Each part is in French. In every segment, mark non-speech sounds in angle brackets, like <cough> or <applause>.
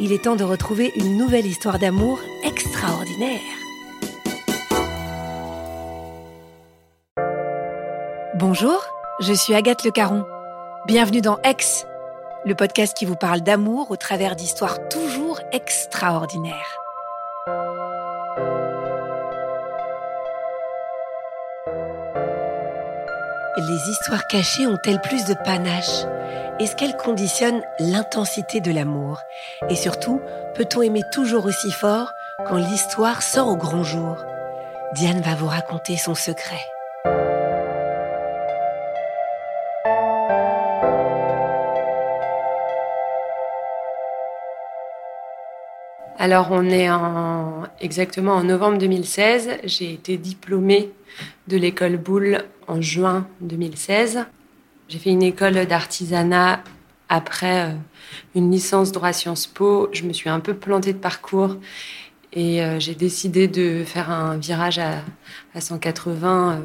il est temps de retrouver une nouvelle histoire d'amour extraordinaire. Bonjour, je suis Agathe Le Caron. Bienvenue dans Ex, le podcast qui vous parle d'amour au travers d'histoires toujours extraordinaires. Les histoires cachées ont-elles plus de panache? Est-ce qu'elles conditionnent l'intensité de l'amour? Et surtout, peut-on aimer toujours aussi fort quand l'histoire sort au grand jour? Diane va vous raconter son secret. Alors on est en, exactement en novembre 2016. J'ai été diplômée de l'école Boulle en juin 2016. J'ai fait une école d'artisanat après euh, une licence droit Sciences Po. Je me suis un peu plantée de parcours et euh, j'ai décidé de faire un virage à, 180. Euh,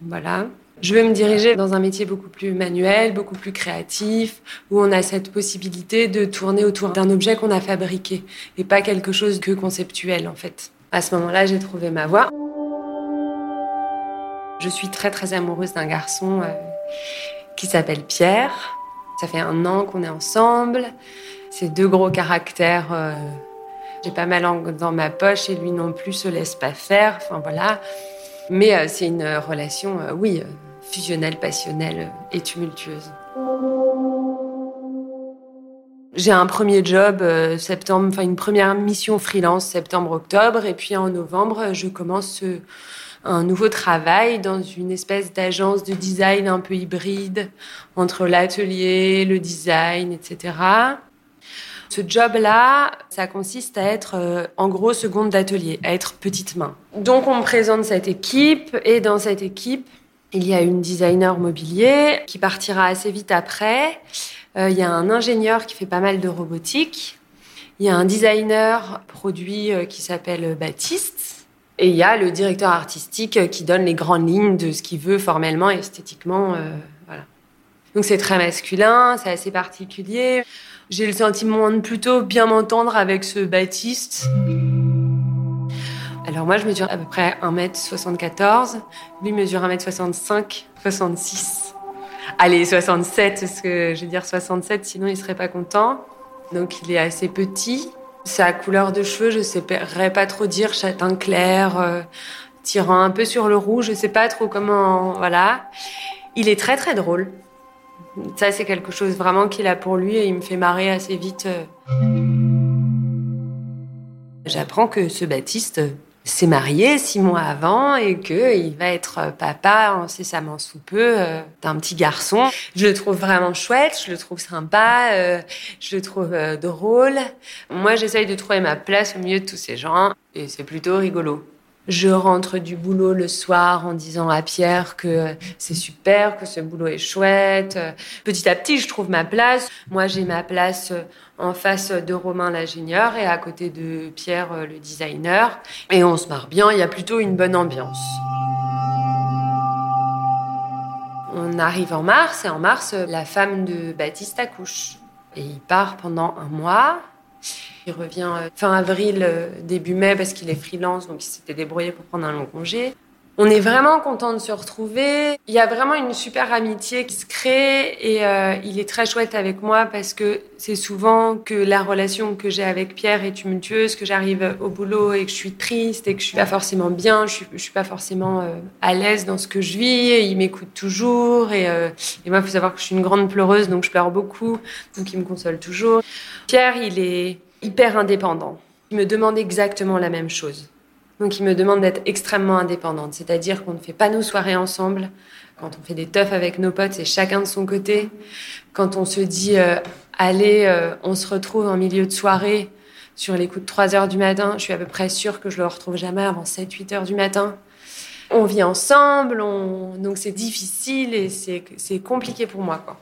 voilà. Je vais me diriger dans un métier beaucoup plus manuel, beaucoup plus créatif, où on a cette possibilité de tourner autour d'un objet qu'on a fabriqué et pas quelque chose que conceptuel en fait. À ce moment-là, j'ai trouvé ma voie. Je suis très très amoureuse d'un garçon euh, qui s'appelle Pierre. Ça fait un an qu'on est ensemble. C'est deux gros caractères. Euh, j'ai pas mal dans ma poche et lui non plus se laisse pas faire. Enfin voilà. Mais euh, c'est une relation, oui, fusionnelle, passionnelle et tumultueuse. J'ai un premier job septembre, enfin une première mission freelance septembre-octobre, et puis en novembre, je commence un nouveau travail dans une espèce d'agence de design un peu hybride entre l'atelier, le design, etc. Ce job-là, ça consiste à être euh, en gros seconde d'atelier, à être petite main. Donc on me présente cette équipe et dans cette équipe, il y a une designer mobilier qui partira assez vite après. Euh, il y a un ingénieur qui fait pas mal de robotique. Il y a un designer produit euh, qui s'appelle Baptiste et il y a le directeur artistique qui donne les grandes lignes de ce qu'il veut formellement esthétiquement. Euh, voilà. Donc c'est très masculin, c'est assez particulier. J'ai le sentiment de plutôt bien m'entendre avec ce Baptiste. Alors moi, je mesure à peu près 1m74. Lui mesure 1m65, 66. Allez, 67, parce que je vais dire 67, sinon il serait pas content. Donc il est assez petit. Sa couleur de cheveux, je ne saurais pas trop dire, châtain clair, euh, tirant un peu sur le rouge, je ne sais pas trop comment, voilà. Il est très très drôle. Ça, c'est quelque chose vraiment qu'il a pour lui et il me fait marrer assez vite. Euh. J'apprends que ce Baptiste, s'est marié six mois avant et qu'il va être papa incessamment sous peu euh, d'un petit garçon. Je le trouve vraiment chouette, je le trouve sympa, euh, je le trouve euh, drôle. Moi, j'essaye de trouver ma place au milieu de tous ces gens et c'est plutôt rigolo. Je rentre du boulot le soir en disant à Pierre que c'est super, que ce boulot est chouette. Petit à petit, je trouve ma place. Moi, j'ai ma place en face de Romain l'ingénieur et à côté de Pierre le designer. Et on se marre bien, il y a plutôt une bonne ambiance. On arrive en mars et en mars, la femme de Baptiste accouche. Et il part pendant un mois. Il revient euh, fin avril, euh, début mai parce qu'il est freelance, donc il s'était débrouillé pour prendre un long congé. On est vraiment content de se retrouver. Il y a vraiment une super amitié qui se crée et euh, il est très chouette avec moi parce que c'est souvent que la relation que j'ai avec Pierre est tumultueuse, que j'arrive au boulot et que je suis triste et que je suis pas forcément bien, je suis, suis pas forcément à l'aise dans ce que je vis. Et il m'écoute toujours et, euh, et moi, il faut savoir que je suis une grande pleureuse, donc je pleure beaucoup, donc il me console toujours. Pierre, il est hyper indépendant. Il me demande exactement la même chose. Donc il me demande d'être extrêmement indépendante, c'est-à-dire qu'on ne fait pas nos soirées ensemble. Quand on fait des teufs avec nos potes, c'est chacun de son côté. Quand on se dit euh, allez, euh, on se retrouve en milieu de soirée sur les coups de 3 heures du matin, je suis à peu près sûre que je le retrouve jamais avant 7-8 heures du matin. On vit ensemble, on... donc c'est difficile et c'est compliqué pour moi. Quoi.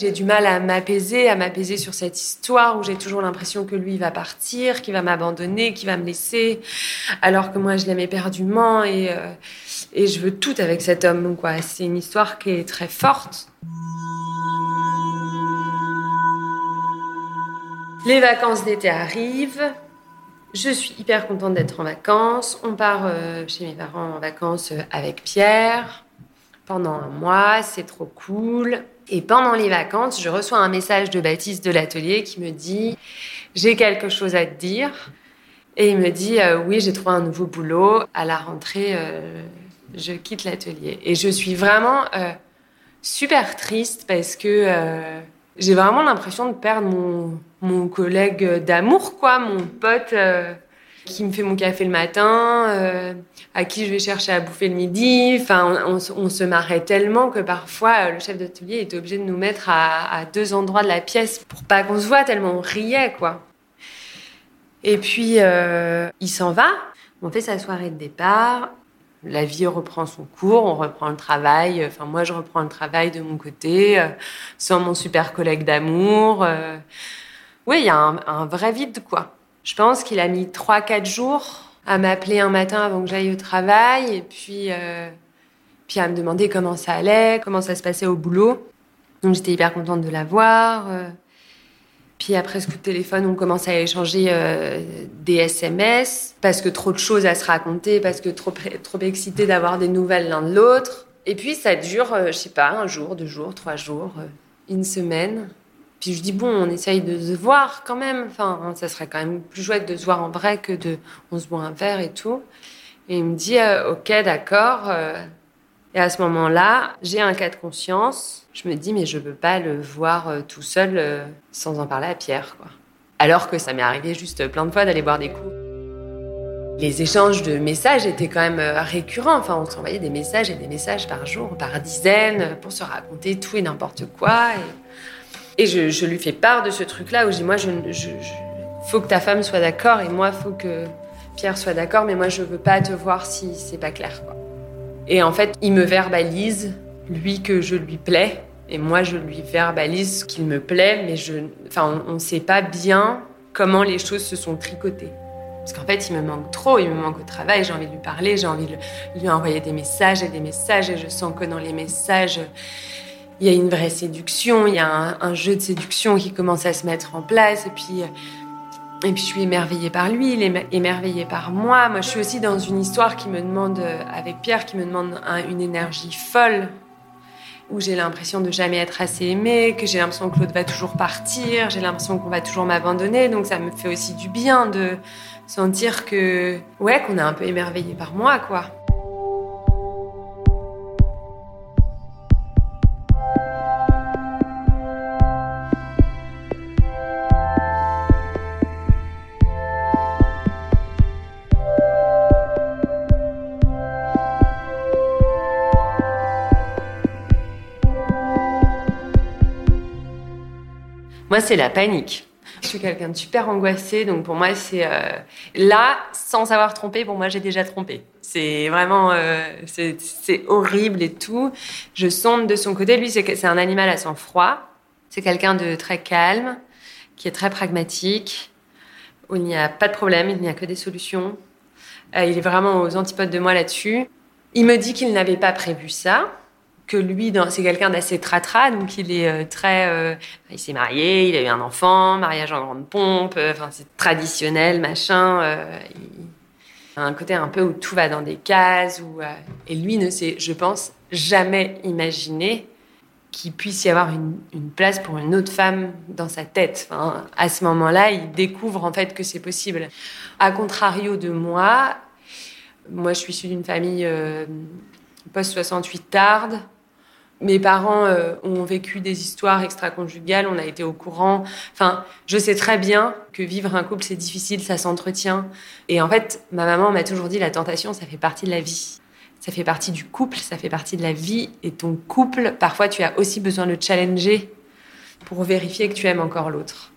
J'ai du mal à m'apaiser, à m'apaiser sur cette histoire où j'ai toujours l'impression que lui va partir, qu'il va m'abandonner, qu'il va me laisser, alors que moi je l'aime éperdument et, euh, et je veux tout avec cet homme. C'est une histoire qui est très forte. Les vacances d'été arrivent. Je suis hyper contente d'être en vacances. On part euh, chez mes parents en vacances euh, avec Pierre pendant un mois. C'est trop cool. Et pendant les vacances, je reçois un message de Baptiste de l'atelier qui me dit J'ai quelque chose à te dire. Et il me dit euh, Oui, j'ai trouvé un nouveau boulot. À la rentrée, euh, je quitte l'atelier. Et je suis vraiment euh, super triste parce que j'ai vraiment l'impression de perdre mon, mon collègue d'amour, quoi, mon pote qui me fait mon café le matin, euh, à qui je vais chercher à bouffer le midi. Enfin, on, se marrait tellement que parfois euh, le chef d'atelier était obligé de nous mettre à, deux endroits de la pièce pour pas qu'on se voit tellement on riait, quoi. Et puis euh, il s'en va. On fait sa soirée de départ. La vie reprend son cours, on reprend le travail. Enfin, moi, je reprends le travail de mon côté, sans mon super collègue d'amour. Oui, il y a un, un vrai vide, quoi. Je pense qu'il a mis 3-4 jours à m'appeler un matin avant que j'aille au travail et puis, euh, puis à me demander comment ça allait, comment ça se passait au boulot. Donc j'étais hyper contente de l'avoir. Euh. Puis après ce coup de téléphone, on commence à échanger euh, des SMS parce que trop de choses à se raconter, parce que trop, trop excité d'avoir des nouvelles l'un de l'autre. Et puis ça dure, je sais pas, un jour, deux jours, trois jours, une semaine. Puis je dis bon, on essaye de se voir quand même. Enfin, ça serait quand même plus chouette de se voir en vrai que de on se boit un verre et tout. Et il me dit euh, ok, d'accord. Euh. Et à ce moment-là, j'ai un cas de conscience. Je me dis mais je veux pas le voir euh, tout seul sans en parler à Pierre, quoi. Alors que ça m'est arrivé juste plein de fois d'aller boire des coups. Les échanges de messages étaient quand même récurrents. Enfin, on s'envoyait des messages et des messages par jour, par dizaines, pour se raconter tout et n'importe quoi. Et je, lui fais part de ce truc-là où je dis, moi, je, faut que ta femme soit d'accord et moi, faut que Pierre soit d'accord, mais moi, je veux pas te voir si c'est pas clair. Et en fait, il me verbalise, lui, que je lui plais. Et moi, je lui verbalise qu'il me plaît, mais je, on ne sait pas bien comment les choses se sont tricotées. Parce qu'en fait, il me manque trop, il me manque au travail, j'ai envie de lui parler, j'ai envie de lui envoyer des messages et des messages, et je sens que dans les messages, il y a une vraie séduction, il y a un, jeu de séduction qui commence à se mettre en place. Et puis, euh, et puis je suis émerveillée par lui, il est émerveillé par moi. Moi, je suis aussi dans une histoire qui me demande, euh, avec Pierre, qui me demande une énergie folle, où j'ai l'impression de jamais être assez aimée, que j'ai l'impression que l'autre va toujours partir, j'ai l'impression qu'on va toujours m'abandonner. Donc ça me fait aussi du bien de sentir que, ouais, qu'on est un peu émerveillé par moi, quoi. Moi, c'est la panique. Je suis quelqu'un de super angoissé, donc pour moi, c'est euh, là, sans avoir trompé, pour moi, j'ai déjà trompé. C'est vraiment, euh, c'est horrible et tout. Je sonde de son côté. Lui, c'est un animal à sang froid. C'est quelqu'un de très calme, qui est très pragmatique. Où il n'y a pas de problème, il n'y a que des solutions. Euh, il est vraiment aux antipodes de moi là-dessus. Il me dit qu'il n'avait pas prévu ça que lui, c'est quelqu'un d'assez tratra, donc il est euh, très, euh, il s'est marié, il a eu un enfant, mariage en grande pompe, euh, enfin c'est traditionnel, machin. a un côté un peu où tout va dans des cases, où, et lui ne s'est, je pense, jamais imaginé qu'il puisse y avoir une, place pour une autre femme dans sa tête. À ce moment-là, il découvre en fait que c'est possible. A contrario de moi, moi je suis issue d'une famille post-68 tarde, mes parents euh, ont vécu des histoires extra-conjugales, on a été au courant. Enfin, je sais très bien que vivre un couple, c'est difficile, ça s'entretient. Et en fait, ma maman m'a toujours dit, la tentation, ça fait partie de la vie. Ça fait partie du couple, ça fait partie de la vie. Et ton couple, parfois, tu as aussi besoin de le challenger pour vérifier que tu aimes encore l'autre.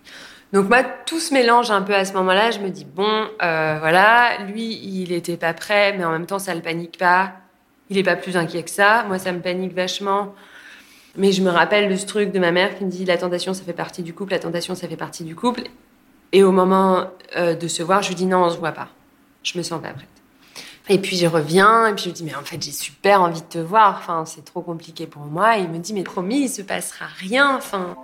Donc moi, tout se mélange un peu à ce moment-là. Je me dis, bon, euh, voilà, lui, il n'était pas prêt, mais en même temps, ça ne le panique pas il est pas plus inquiet que ça. Moi, ça me panique vachement. Mais je me rappelle de ce truc de ma mère qui me dit la tentation, ça fait partie du couple, la tentation, ça fait partie du couple. Et au moment euh, de se voir, je lui dis non, on se voit pas. Je me sens pas prête. Et puis je reviens, et puis je lui dis mais en fait j'ai super envie de te voir. Enfin c'est trop compliqué pour moi. Et il me dit mais promis, il se passera rien. Enfin.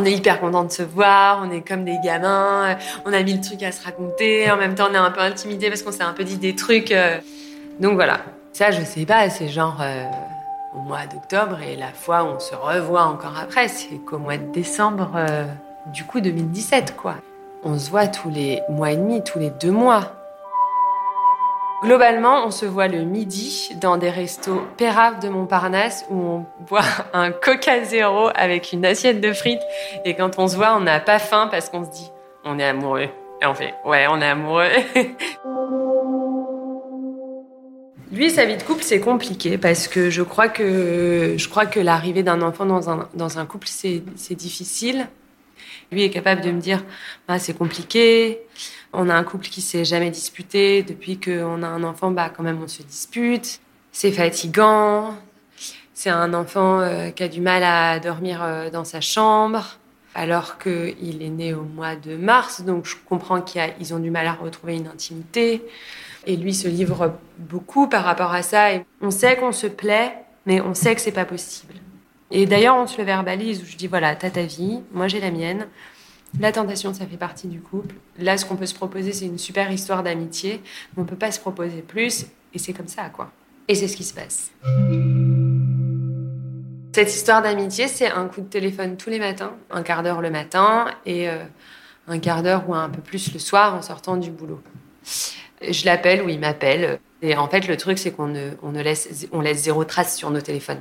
On est hyper content de se voir, on est comme des gamins, on a mille trucs à se raconter, en même temps on est un peu intimidé parce qu'on s'est un peu dit des trucs. Euh. Donc voilà, ça je sais pas, c'est genre euh, au mois d'octobre et la fois où on se revoit encore après, c'est qu'au mois de décembre, euh, du coup 2017 quoi. On se voit tous les mois et demi, tous les deux mois. Globalement, on se voit le midi dans des restos péraves de Montparnasse où on boit <laughs> un Coca Zéro avec une assiette de frites. Et quand on se voit, on n'a pas faim parce qu'on se dit, on est amoureux. Et on fait, ouais, on est amoureux. <laughs> Lui, sa vie de couple, c'est compliqué parce que je crois que, je crois que l'arrivée d'un enfant dans un, dans un couple, c'est difficile. Lui est capable de me dire, bah, c'est compliqué. On a un couple qui s'est jamais disputé. Depuis qu'on a un enfant, bah, quand même, on se dispute. C'est fatigant. C'est un enfant euh, qui a du mal à dormir euh, dans sa chambre, alors qu'il est né au mois de mars. Donc, je comprends qu'ils ont du mal à retrouver une intimité. Et lui se livre beaucoup par rapport à ça. Et on sait qu'on se plaît, mais on sait que c'est pas possible. Et d'ailleurs, on se le verbalise où je dis voilà, t'as ta vie, moi j'ai la mienne. La tentation, ça fait partie du couple. Là, ce qu'on peut se proposer, c'est une super histoire d'amitié. On ne peut pas se proposer plus. Et c'est comme ça, quoi. Et c'est ce qui se passe. Cette histoire d'amitié, c'est un coup de téléphone tous les matins, un quart d'heure le matin et euh, un quart d'heure ou un peu plus le soir en sortant du boulot. Je l'appelle ou il m'appelle. Et en fait, le truc, c'est qu'on ne, laisse, on laisse zéro trace sur nos téléphones.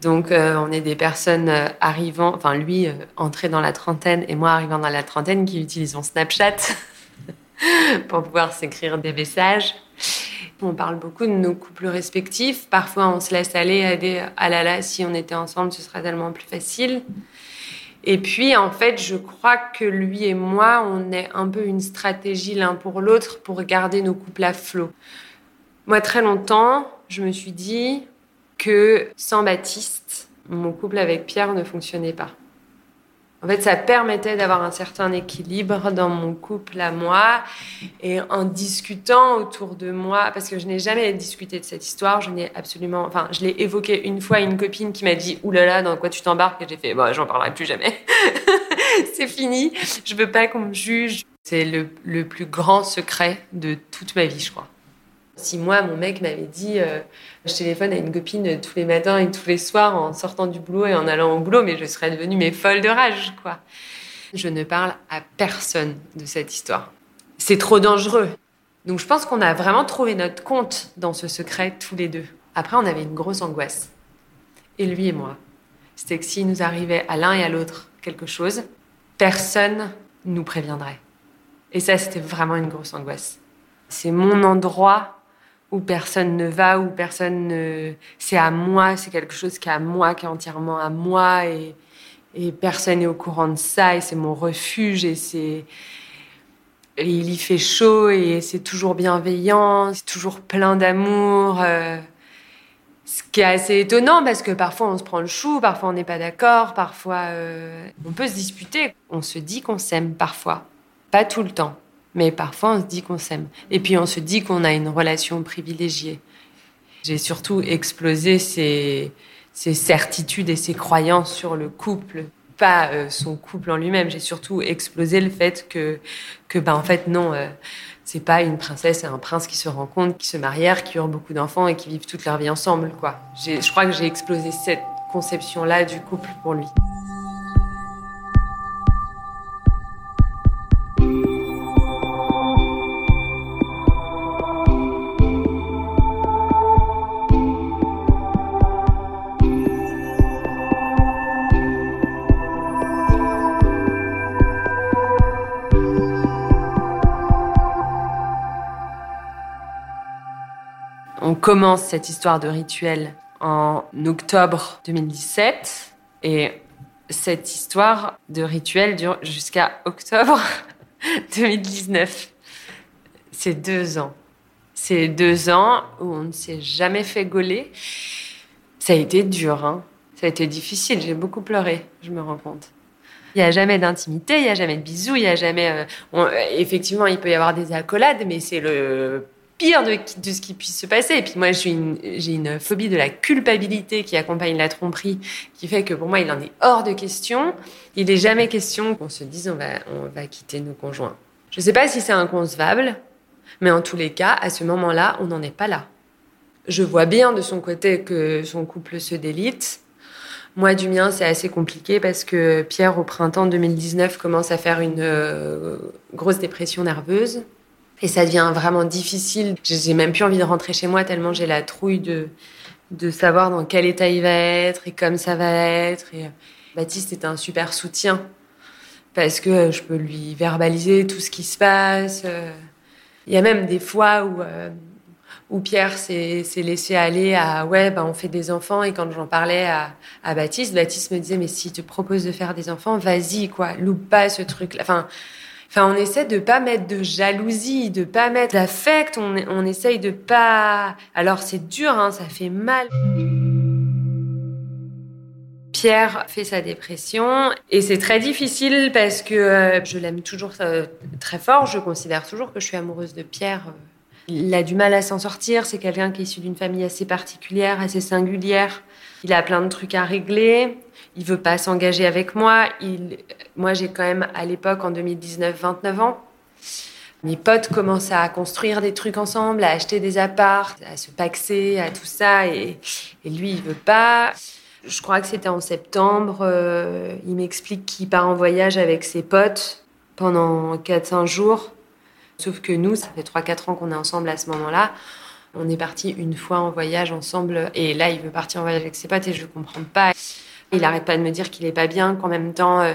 Donc, euh, on est des personnes euh, arrivant, enfin, lui, euh, entré dans la trentaine et moi arrivant dans la trentaine qui utilisons Snapchat <laughs> pour pouvoir s'écrire des messages. On parle beaucoup de nos couples respectifs. Parfois, on se laisse aller à des ah là là, si on était ensemble, ce serait tellement plus facile. Et puis, en fait, je crois que lui et moi, on est un peu une stratégie l'un pour l'autre pour garder nos couples à flot. Moi, très longtemps, je me suis dit, que sans Baptiste, mon couple avec Pierre ne fonctionnait pas. En fait, ça permettait d'avoir un certain équilibre dans mon couple à moi. Et en discutant autour de moi, parce que je n'ai jamais discuté de cette histoire, je n'ai absolument, enfin, je l'ai évoqué une fois à une copine qui m'a dit, oulala, dans quoi tu t'embarques? Et j'ai fait, bon, j'en parlerai plus jamais. <laughs> c'est fini. Je veux pas qu'on me juge. C'est le, le plus grand secret de toute ma vie, je crois. Si moi, mon mec m'avait dit, euh, je téléphone à une copine tous les matins et tous les soirs en sortant du boulot et en allant au boulot, mais je serais devenue mais folle de rage, quoi. Je ne parle à personne de cette histoire. C'est trop dangereux. Donc je pense qu'on a vraiment trouvé notre compte dans ce secret tous les deux. Après, on avait une grosse angoisse. Et lui et moi. C'était que s'il nous arrivait à l'un et à l'autre quelque chose, personne nous préviendrait. Et ça, c'était vraiment une grosse angoisse. C'est mon endroit où personne ne va, où personne ne... C'est à moi, c'est quelque chose qui est à moi, qui est entièrement à moi, et, personne n'est au courant de ça, et c'est mon refuge, et c'est... Il y fait chaud, et c'est toujours bienveillant, c'est toujours plein d'amour. Euh, ce qui est assez étonnant, parce que parfois on se prend le chou, parfois on n'est pas d'accord, parfois euh, on peut se disputer. On se dit qu'on s'aime parfois, pas tout le temps. Mais parfois, on se dit qu'on s'aime. Et puis, on se dit qu'on a une relation privilégiée. J'ai surtout explosé ces, certitudes et ces croyances sur le couple, pas euh, son couple en lui-même. J'ai surtout explosé le fait que, que ben, en fait, non, euh, c'est pas une princesse et un prince qui se rencontrent, qui se marièrent, qui eurent beaucoup d'enfants et qui vivent toute leur vie ensemble, quoi. Je crois que j'ai explosé cette conception-là du couple pour lui. Commence cette histoire de rituel en octobre 2017 et cette histoire de rituel dure jusqu'à octobre <laughs> 2019. C'est deux ans. C'est deux ans où on ne s'est jamais fait gauler. Ça a été dur, hein. ça a été difficile. J'ai beaucoup pleuré, je me rends compte. Il n'y a jamais d'intimité, il n'y a jamais de bisous, il n'y a jamais. Euh, effectivement, il peut y avoir des accolades, mais c'est le pire de, ce qui puisse se passer. Et puis moi, j'ai une, une phobie de la culpabilité qui accompagne la tromperie, qui fait que pour moi, il en est hors de question. Il n'est jamais question qu'on se dise on va, on va quitter nos conjoints. Je ne sais pas si c'est inconcevable, mais en tous les cas, à ce moment-là, on n'en est pas là. Je vois bien de son côté que son couple se délite. Moi, du mien, c'est assez compliqué parce que Pierre, au printemps 2019, commence à faire une euh, grosse dépression nerveuse. Et ça devient vraiment difficile. J'ai même plus envie de rentrer chez moi tellement j'ai la trouille de, de savoir dans quel état il va être et comme ça va être. Euh, Baptiste est un super soutien parce que euh, je peux lui verbaliser tout ce qui se passe. Euh. Il y a même des fois où, où Pierre s'est laissé aller à ouais, bah, on fait des enfants. Et quand j'en parlais à, à Baptiste, Baptiste me disait mais si tu te proposes de faire des enfants, vas-y, quoi, loupe pas ce truc-là. Enfin, Enfin, on essaie de pas mettre de jalousie, de pas mettre d'affect. On, essaye de pas. Alors c'est dur, hein, ça fait mal. Pierre fait sa dépression et c'est très difficile parce que euh, je l'aime toujours euh, très fort. Je considère toujours que je suis amoureuse de Pierre. Il a du mal à s'en sortir. C'est quelqu'un qui est issu d'une famille assez particulière, assez singulière. Il a plein de trucs à régler il veut pas s'engager avec moi. Moi, j'ai quand même, à l'époque, en 2019, 29 ans. Mes potes commencent à construire des trucs ensemble, à acheter des apparts, à se paxer, à tout ça. Et, lui, il veut pas. Je crois que c'était en septembre. Euh, il m'explique qu'il part en voyage avec ses potes pendant 4-5 jours. Sauf que nous, ça fait 3-4 ans qu'on est ensemble à ce moment-là. On est parti une fois en voyage ensemble. Et là, il veut partir en voyage avec ses potes et je ne comprends pas. Il n'arrête pas de me dire qu'il est pas bien, qu'en même temps, euh,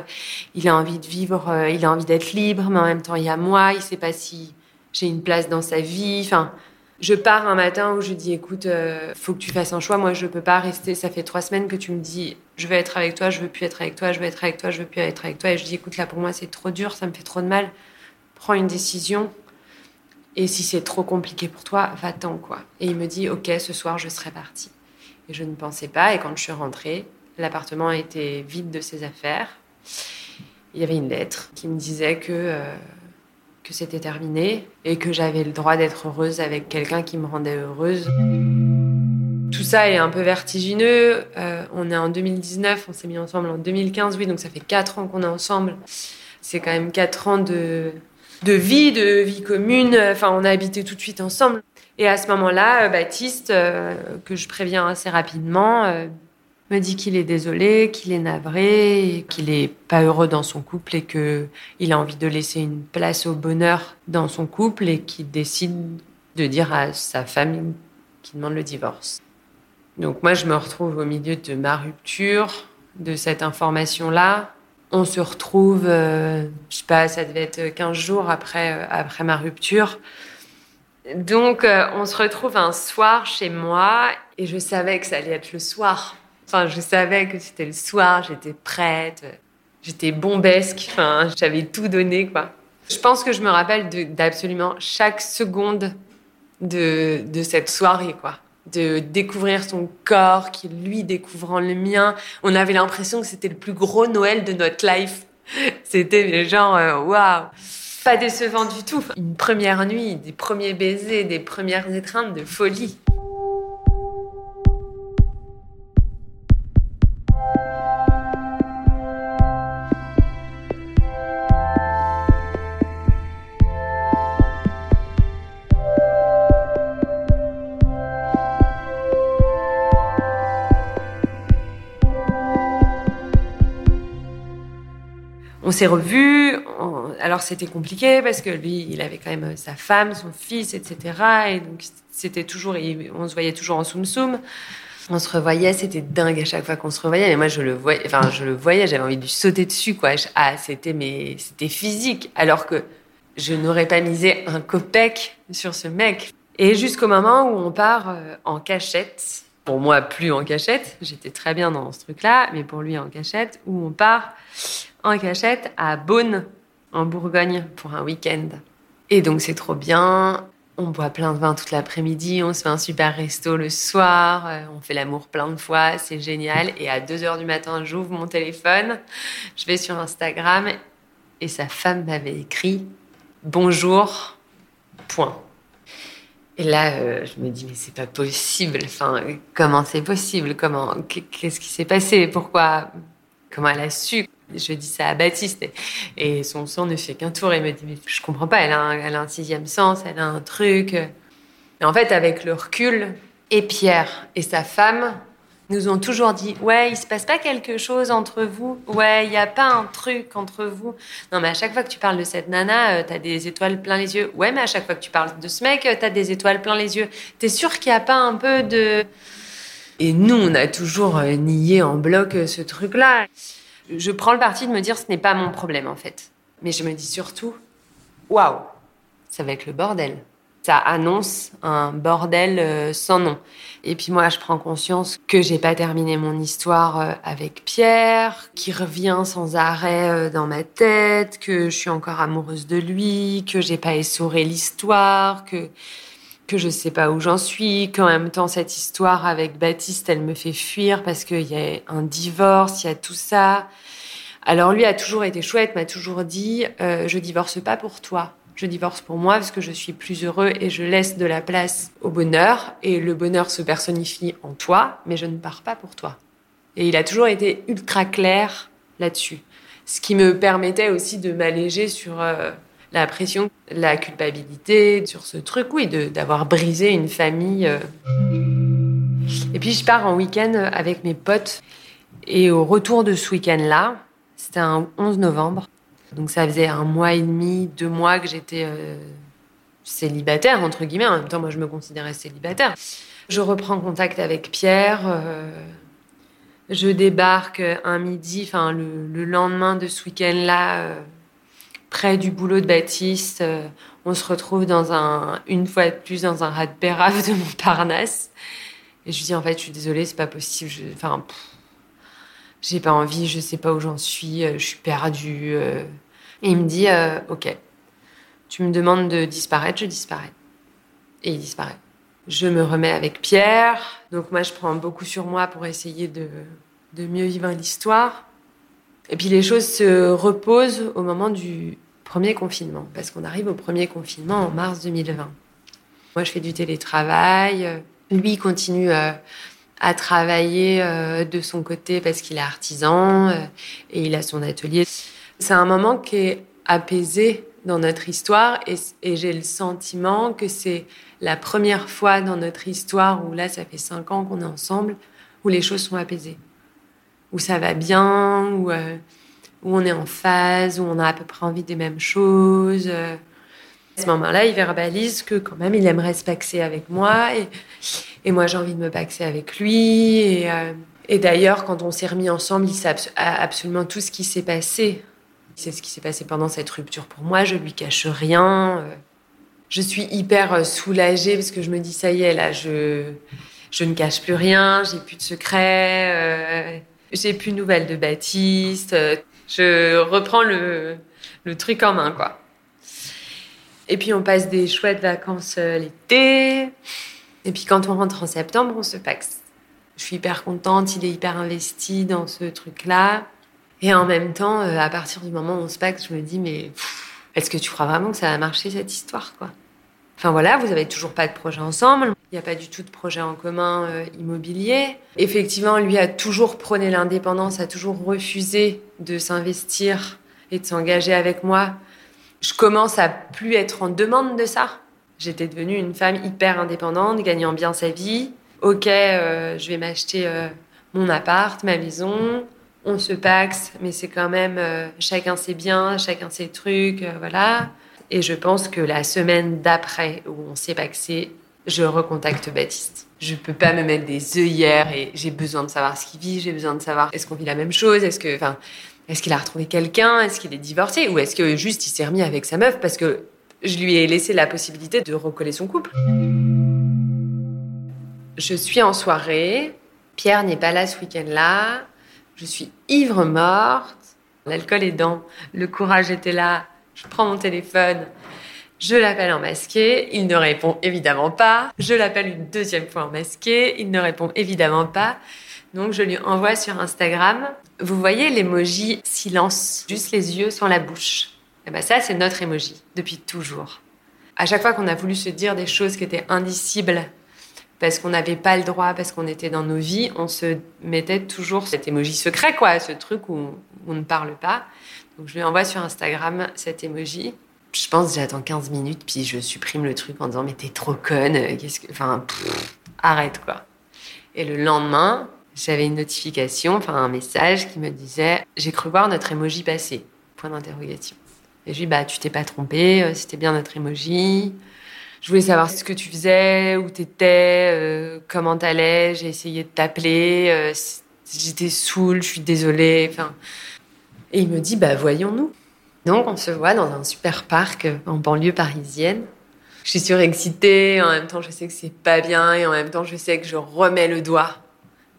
il a envie de vivre, euh, il a envie d'être libre, mais en même temps, il y a moi, il sait pas si j'ai une place dans sa vie. Enfin, je pars un matin où je dis, écoute, euh, faut que tu fasses un choix. Moi, je peux pas rester. Ça fait trois semaines que tu me dis, je veux être avec toi, je veux plus être avec toi, je veux être avec toi, je veux plus être avec toi. Et je dis, écoute, là, pour moi, c'est trop dur, ça me fait trop de mal. Prends une décision. Et si c'est trop compliqué pour toi, va-t'en, quoi. Et il me dit, ok, ce soir, je serai partie. Et je ne pensais pas. Et quand je suis rentrée, L'appartement était vide de ses affaires. Il y avait une lettre qui me disait que, euh, que c'était terminé et que j'avais le droit d'être heureuse avec quelqu'un qui me rendait heureuse. Tout ça est un peu vertigineux. Euh, on est en 2019, on s'est mis ensemble en 2015, oui, donc ça fait quatre ans qu'on est ensemble. C'est quand même quatre ans de, de vie, de vie commune. Enfin, on a habité tout de suite ensemble. Et à ce moment-là, Baptiste, euh, que je préviens assez rapidement, me dit qu'il est désolé, qu'il est navré, qu'il est pas heureux dans son couple et que il a envie de laisser une place au bonheur dans son couple et qu'il décide de dire à sa femme qu'il demande le divorce. Donc moi, je me retrouve au milieu de ma rupture, de cette information-là. On se retrouve, euh, je sais pas, ça devait être 15 jours après, euh, après ma rupture. Donc, euh, on se retrouve un soir chez moi et je savais que ça allait être le soir. Enfin, je savais que c'était le soir, j'étais prête, j'étais bombesque, enfin, j'avais tout donné, quoi. Je pense que je me rappelle d'absolument chaque seconde de, de cette soirée, quoi de découvrir son corps, qui lui découvrant le mien. On avait l'impression que c'était le plus gros Noël de notre life. <laughs> C'était genre, euh, waouh! Pas décevant du tout. Une première nuit, des premiers baisers, des premières étreintes de folie. On s'est revus. Alors c'était compliqué parce que lui, il avait quand même sa femme, son fils, etc. Et donc c'était toujours, on se voyait toujours en soum soum. On se revoyait, c'était dingue à chaque fois qu'on se revoyait. Mais moi, je le voyais, enfin, je le voyais, j'avais envie de lui sauter dessus, quoi. Ah, c'était, mais c'était physique. Alors que je n'aurais pas misé un copec sur ce mec. Et jusqu'au moment où on part euh, en cachette. Pour moi, plus en cachette. J'étais très bien dans ce truc-là, mais pour lui en cachette, où on part en cachette à Beaune, en Bourgogne, pour un week-end. Et donc c'est trop bien. On boit plein de vin toute l'après-midi, on se fait un super resto le soir, euh, on fait l'amour plein de fois, c'est génial. Et à 2 heures du matin, j'ouvre mon téléphone, je vais sur Instagram et sa femme m'avait écrit Bonjour, point. Et là, euh, je me dis, mais c'est pas possible. Enfin, comment c'est possible? Comment Qu'est-ce qui s'est passé? Pourquoi? Comment elle a su? Je dis ça à Baptiste et, son sang ne fait qu'un tour. Il me dit mais je comprends pas. Elle a, un, sixième sens, elle a un truc. Et en fait, avec le recul, et Pierre et sa femme nous ont toujours dit ouais, il se passe pas quelque chose entre vous. Ouais, il y a pas un truc entre vous. Non, mais à chaque fois que tu parles de cette nana, euh, t'as des étoiles plein les yeux. Ouais, mais à chaque fois que tu parles de ce mec, euh, t'as des étoiles plein les yeux. T'es sûr qu'il y a pas un peu de et nous, on a toujours euh, nié en bloc ce truc-là. Je prends le parti de me dire ce n'est pas mon problème en fait. Mais je me dis surtout, waouh, ça va être le bordel. Ça annonce un bordel euh, sans nom. Et puis moi, je prends conscience que j'ai pas terminé mon histoire euh, avec Pierre, qui revient sans arrêt euh, dans ma tête, que je suis encore amoureuse de lui, que j'ai pas essoré l'histoire, que que je sais pas où j'en suis, qu'en même temps cette histoire avec Baptiste, elle me fait fuir parce qu'il y a un divorce, il y a tout ça. Alors lui a toujours été chouette, m'a toujours dit euh, je divorce pas pour toi, je divorce pour moi parce que je suis plus heureux et je laisse de la place au bonheur et le bonheur se personnifie en toi, mais je ne pars pas pour toi. Et il a toujours été ultra clair là-dessus, ce qui me permettait aussi de m'alléger sur euh, la pression, la culpabilité sur ce truc, oui, d'avoir brisé une famille. Euh. Et puis je pars en week-end avec mes potes. Et au retour de ce week-end-là, c'était un 11 novembre. Donc ça faisait un mois et demi, deux mois que j'étais euh, célibataire, entre guillemets. En même temps, moi, je me considérais célibataire. Je reprends contact avec Pierre. Euh, je débarque un midi, enfin le, le, lendemain de ce week-end-là près du boulot de Baptiste. Euh, on se retrouve dans un, une fois de plus dans un rat de pérave de Montparnasse. Et je lui dis en fait, je suis désolée, c'est pas possible. Enfin, j'ai pas envie, je sais pas où j'en suis, euh, je suis perdue. Euh. Et il me dit, ok, tu me demandes de disparaître, je disparais. Et il disparaît. Je me remets avec Pierre. Donc moi, je prends beaucoup sur moi pour essayer de, de mieux vivre l'histoire. Et puis les choses se reposent au moment du premier confinement, parce qu'on arrive au premier confinement en mars 2020. Moi, je fais du télétravail. Lui continue euh, à travailler euh, de son côté parce qu'il est artisan euh, et il a son atelier. C'est un moment qui est apaisé dans notre histoire et, j'ai le sentiment que c'est la première fois dans notre histoire où là, ça fait cinq ans qu'on est ensemble, où les choses sont apaisées où ça va bien, où, où on est en phase, où on a à peu près envie des mêmes choses. À ce moment-là, il verbalise que quand même, il aimerait se paxer avec moi et, moi, j'ai envie de me paxer avec lui. Et, euh, d'ailleurs, quand on s'est remis ensemble, il sait absolument tout ce qui s'est passé. C'est ce qui s'est passé pendant cette rupture pour moi. Je lui cache rien. Euh, Je suis hyper soulagée parce que je me dis, ça y est, là, je, je ne cache plus rien, j'ai plus de secrets, j'ai plus de nouvelles de Baptiste. Je reprends le, truc en main, quoi. Et puis on passe des chouettes vacances l'été. Et puis quand on rentre en septembre, on se paxe. Je suis hyper contente, il est hyper investi dans ce truc-là. Et en même temps, euh, à partir du moment où on se paxe, je me dis, mais est-ce que tu crois vraiment que ça va marcher cette histoire, quoi? Enfin voilà, vous avez toujours pas de projet ensemble. Il n'y a pas du tout de projet en commun euh, immobilier. Effectivement, lui a toujours prôné l'indépendance, a toujours refusé de s'investir et de s'engager avec moi. Je commence à plus être en demande de ça. J'étais devenue une femme hyper indépendante, gagnant bien sa vie. Ok, euh, je vais m'acheter euh, mon appart, ma maison. On se paxe, mais c'est quand même chacun ses biens, chacun ses trucs, voilà. Et je pense que la semaine d'après où on s'est paxé, je recontacte Baptiste. Je peux pas me mettre des œillères et j'ai besoin de savoir ce qu'il vit, j'ai besoin de savoir est-ce qu'on vit la même chose, est-ce que, enfin, est-ce qu'il a retrouvé quelqu'un, est-ce qu'il est divorcé ou est-ce que juste il s'est remis avec sa meuf parce que je lui ai laissé la possibilité de recoller son couple. Je suis en soirée. Pierre n'est pas là ce week-end-là. Je suis ivre morte. L'alcool est dans. Le courage était là. Je prends mon téléphone. Je l'appelle en masqué. Il ne répond évidemment pas. Je l'appelle une deuxième fois en masqué. Il ne répond évidemment pas. Donc je lui envoie sur Instagram. Vous voyez l'emoji silence, juste les yeux sans la bouche. Et eh ben ça, c'est notre emoji, depuis toujours. À chaque fois qu'on a voulu se dire des choses qui étaient indicibles, parce qu'on n'avait pas le droit, parce qu'on était dans nos vies, on se mettait toujours cet emoji secret, quoi, ce truc où on ne parle pas. Donc je lui envoie sur Instagram cet emoji. Je pense j'attends 15 minutes, puis je supprime le truc en disant mais t'es trop conne, qu'est-ce que, enfin, arrête quoi. Et le lendemain, j'avais une notification, enfin un message qui me disait j'ai cru voir notre emoji passer. Point d'interrogation. Et je lui dis, bah, tu t'es pas trompé, euh, c'était bien notre emoji. Je voulais savoir ce que tu faisais, où t'étais, euh, comment t'allais. J'ai essayé de t'appeler. Euh, j'étais saoule, je suis désolée. Enfin, et il me dit, bah, voyons-nous. Donc, on se voit dans un super parc en banlieue parisienne. Je suis surexcitée, en même temps, je sais que c'est pas bien, et en même temps, je sais que je remets le doigt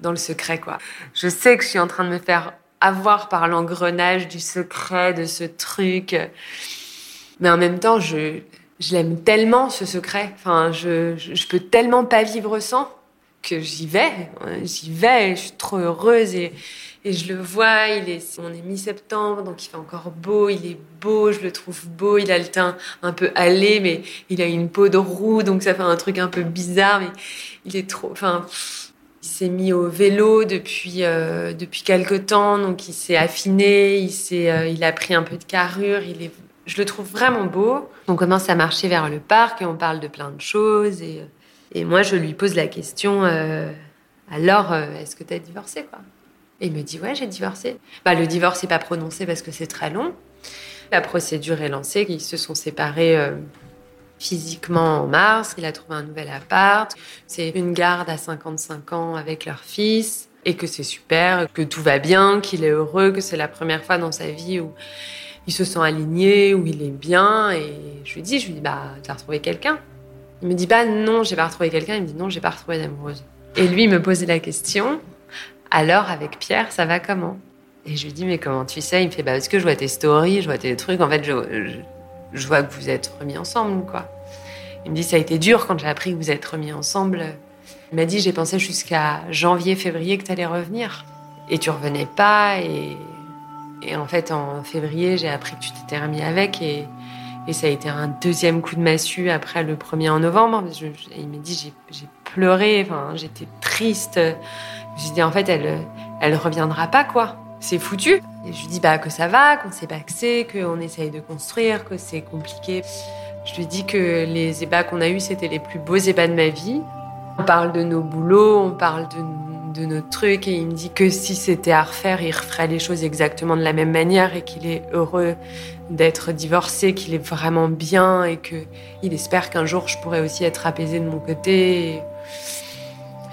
dans le secret, quoi. Je sais que je suis en train de me faire avoir par l'engrenage du secret de ce truc. Mais en même temps, je, je l'aime tellement, ce secret. Enfin, je, je, peux tellement pas vivre sans que j'y vais. J'y vais, je suis trop heureuse et, et je le vois. On est mi-septembre, donc il fait encore beau. Il est beau, je le trouve beau. Il a le teint un peu allé, mais il a une peau de roue, donc ça fait un truc un peu bizarre. Mais il est trop, enfin, il s'est mis au vélo depuis euh, depuis quelque temps, donc il s'est affiné, il s'est, euh, il a pris un peu de carrure. Il est, je le trouve vraiment beau. On commence à marcher vers le parc et on parle de plein de choses et euh, et moi je lui pose la question alors est-ce que tu as divorcé quoi? Et il me dit ouais j'ai divorcé. Bah le divorce n'est pas prononcé parce que c'est très long. La procédure est lancée, ils se sont séparés physiquement en mars. Il a trouvé un nouvel appart. C'est une garde à 55 ans avec leur fils et que c'est super, que tout va bien, qu'il est heureux, que c'est la première fois dans sa vie où il se sent aligné, où il est bien. Et je lui dis, je lui dis, bah, t'as retrouvé quelqu'un? Il me dit pas, non, j'ai pas retrouvé quelqu'un. Il me dit, non, j'ai pas retrouvé d'amoureuse. Et lui, il me posait la question, alors avec Pierre, ça va comment? Et je lui dis, mais comment tu sais? Il me fait, bah, parce que je vois tes stories, je vois tes trucs. En fait, je je vois que vous êtes remis ensemble, quoi. Il me dit, ça a été dur quand j'ai appris que vous êtes remis ensemble. Il m'a dit, j'ai pensé jusqu'à janvier, février que tu allais revenir. Et tu revenais pas. Et, en fait, en février, j'ai appris que tu t'étais remis avec. Et, ça a été un deuxième coup de massue après le premier en novembre. il m'a dit, j'ai pleuré, j'étais triste. J'ai dit, en fait, elle, elle reviendra pas, quoi c'est foutu. Et je lui dis bah, que ça va, qu'on s'est baxé, qu'on essaye de construire, que c'est compliqué. Je lui dis que les ébats qu'on a eus, c'était les plus beaux ébats de ma vie. On parle de nos boulots, on parle de, de nos trucs, et il me dit que si c'était à refaire, il referait les choses exactement de la même manière et qu'il est heureux d'être divorcé, qu'il est vraiment bien et qu'il espère qu'un jour je pourrais aussi être apaisée de mon côté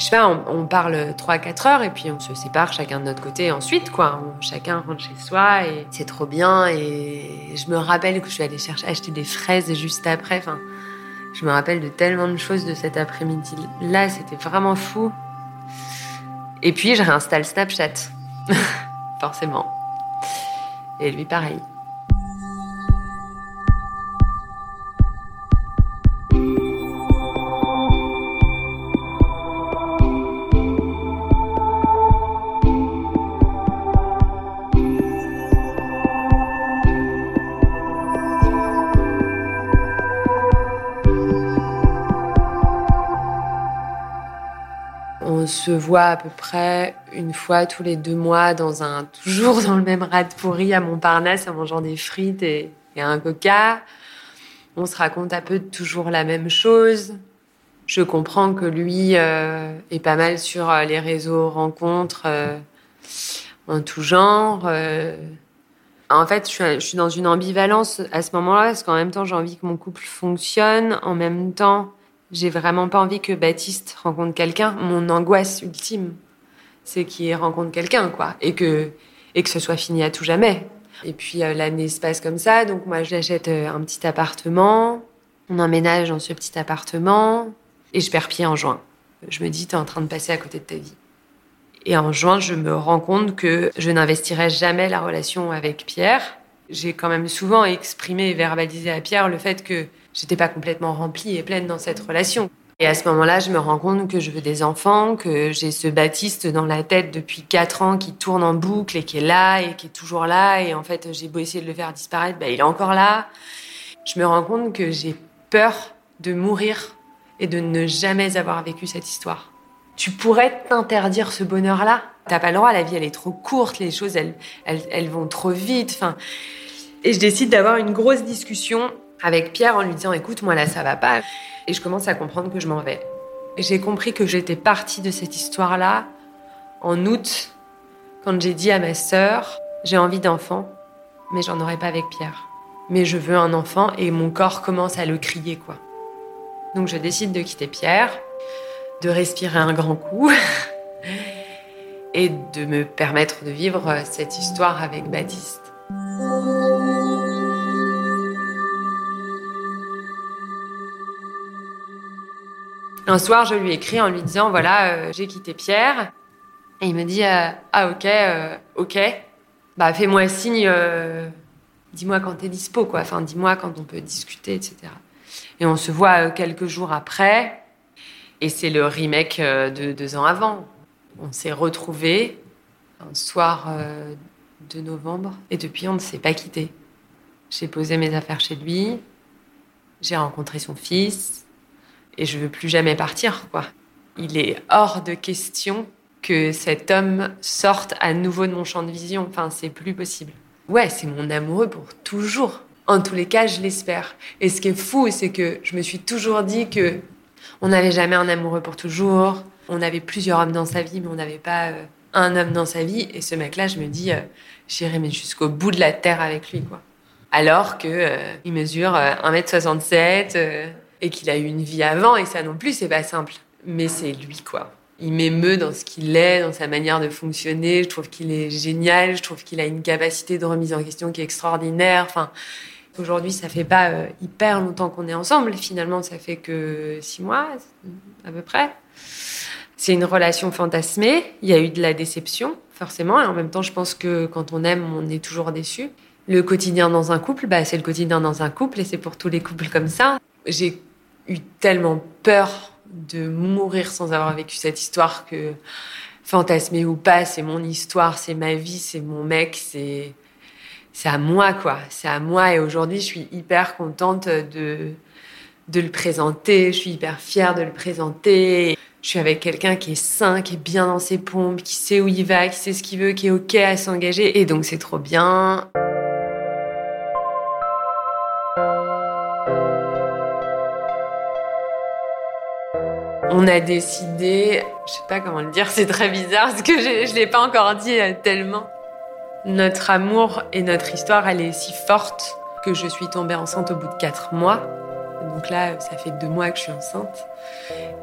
je sais pas, on, parle 3-4 heures et puis on se sépare chacun de notre côté ensuite, quoi. chacun rentre chez soi et c'est trop bien. Et je me rappelle que je suis allée chercher, acheter des fraises juste après. Enfin, Je me rappelle de tellement de choses de cet après-midi. Là, c'était vraiment fou. Et puis, je réinstalle Snapchat. <laughs> Forcément. Et lui, pareil. Se voit à peu près une fois tous les deux mois dans un toujours dans le même rat pourri à Montparnasse en mangeant des frites et, un coca. On se raconte un peu toujours la même chose. Je comprends que lui euh, est pas mal sur euh, les réseaux rencontres euh, en tout genre. En fait, je suis, je suis dans une ambivalence à ce moment-là parce qu'en même temps, j'ai envie que mon couple fonctionne. En même temps, j'ai vraiment pas envie que Baptiste rencontre quelqu'un. Mon angoisse ultime, c'est qu'il rencontre quelqu'un, quoi. Et que, et que ce soit fini à tout jamais. Et puis euh, l'année se passe comme ça. Donc moi, je l'achète euh, un petit appartement. On emménage dans ce petit appartement. Et je perds pied en juin. Je me dis, t'es en train de passer à côté de ta vie. Et en juin, je me rends compte que je n'investirai jamais la relation avec Pierre. J'ai quand même souvent exprimé et verbalisé à Pierre le fait que j'étais pas complètement remplie et pleine dans cette relation. Et à ce moment-là, je me rends compte que je veux des enfants, que j'ai ce Baptiste dans la tête depuis quatre ans qui tourne en boucle et qui est là et qui est toujours là. Et en fait, j'ai beau essayer de le faire disparaître, bah, il est encore là. Je me rends compte que j'ai peur de mourir et de ne jamais avoir vécu cette histoire. Tu pourrais t'interdire ce bonheur-là. T'as pas le droit, la vie elle est trop courte, les choses elles, elles, elles vont trop vite. Enfin, et je décide d'avoir une grosse discussion avec Pierre en lui disant écoute, moi là ça va pas. Et je commence à comprendre que je m'en vais. J'ai compris que j'étais partie de cette histoire-là en août, quand j'ai dit à ma sœur j'ai envie d'enfant, mais j'en aurai pas avec Pierre. Mais je veux un enfant et mon corps commence à le crier quoi. Donc je décide de quitter Pierre, de respirer un grand coup <laughs> et de me permettre de vivre cette histoire avec Baptiste. Un soir, je lui écris en lui disant voilà, euh, j'ai quitté Pierre. Et il me dit euh, ah ok, euh, ok. Bah fais-moi signe, dis-moi quand t'es dispo quoi. Enfin dis-moi quand on peut discuter, etc. Et on se voit quelques jours après. Et c'est le remake de deux ans avant. On s'est retrouvés un soir de novembre et depuis on ne s'est pas quitté. J'ai posé mes affaires chez lui. J'ai rencontré son fils et je veux plus jamais partir, quoi. Il est hors de question que cet homme sorte à nouveau de mon champ de vision. Enfin, c'est plus possible. Ouais, c'est mon amoureux pour toujours. En tous les cas, je l'espère. Et ce qui est fou, c'est que je me suis toujours dit que on n'avait jamais un amoureux pour toujours. On avait plusieurs hommes dans sa vie, mais on n'avait pas euh, un homme dans sa vie. Et ce mec-là, je me dis, euh, j'irai jusqu'au bout de la terre avec lui, quoi. Alors que euh, il mesure 1m67, et qu'il a eu une vie avant, et ça non plus, c'est pas simple. Mais c'est lui, quoi. Il m'émeut dans ce qu'il est, dans sa manière de fonctionner. Je trouve qu'il est génial. Je trouve qu'il a une capacité de remise en question qui est extraordinaire. Enfin, aujourd'hui, ça fait pas euh, hyper longtemps qu'on est ensemble. Finalement, ça fait que six mois, à peu près. C'est une relation fantasmée. Il y a eu de la déception, forcément. Et en même temps, je pense que quand on aime, on est toujours déçu. Le quotidien dans un couple, bah, c'est le quotidien dans un couple et c'est pour tous les couples comme ça. J'ai eu tellement peur de mourir sans avoir vécu cette histoire que fantasmer ou pas, c'est mon histoire, c'est ma vie, c'est mon mec, c'est c'est à moi quoi, c'est à moi et aujourd'hui je suis hyper contente de de le présenter, je suis hyper fière de le présenter. Je suis avec quelqu'un qui est sain, qui est bien dans ses pompes, qui sait où il va, qui sait ce qu'il veut, qui est OK à s'engager et donc c'est trop bien. On a décidé, je sais pas comment le dire, c'est très bizarre parce que je, je l'ai pas encore dit euh, tellement. Notre amour et notre histoire, elle est si forte que je suis tombée enceinte au bout de quatre mois. Donc là, ça fait deux mois que je suis enceinte.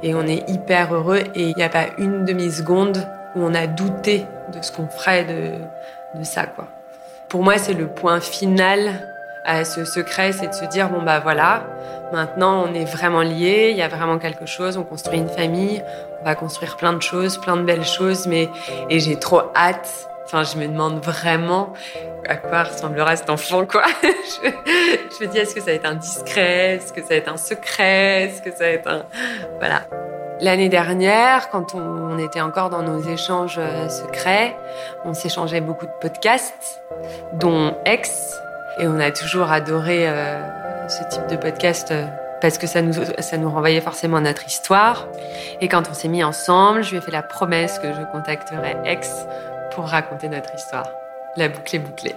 Et on est hyper heureux et il n'y a pas une demi-seconde où on a douté de ce qu'on ferait de, de ça, quoi. Pour moi, c'est le point final à ce secret, c'est de se dire, bon bah voilà, Maintenant, on est vraiment liés, il y a vraiment quelque chose, on construit une famille, on va construire plein de choses, plein de belles choses, mais et j'ai trop hâte. Enfin, je me demande vraiment à quoi ressemblera cet enfant, quoi. <laughs> je, me dis, est-ce que ça va être un discret Est-ce que ça va être un secret Est-ce que ça va être un... Voilà. L'année dernière, quand on était encore dans nos échanges euh, secrets, on s'échangeait beaucoup de podcasts, dont Ex, et on a toujours adoré euh, ce type de podcast euh, parce que ça nous, ça nous renvoyait forcément à notre histoire. Et quand on s'est mis ensemble, je lui ai fait la promesse que je contacterais Ex pour raconter notre histoire. La boucle est bouclée.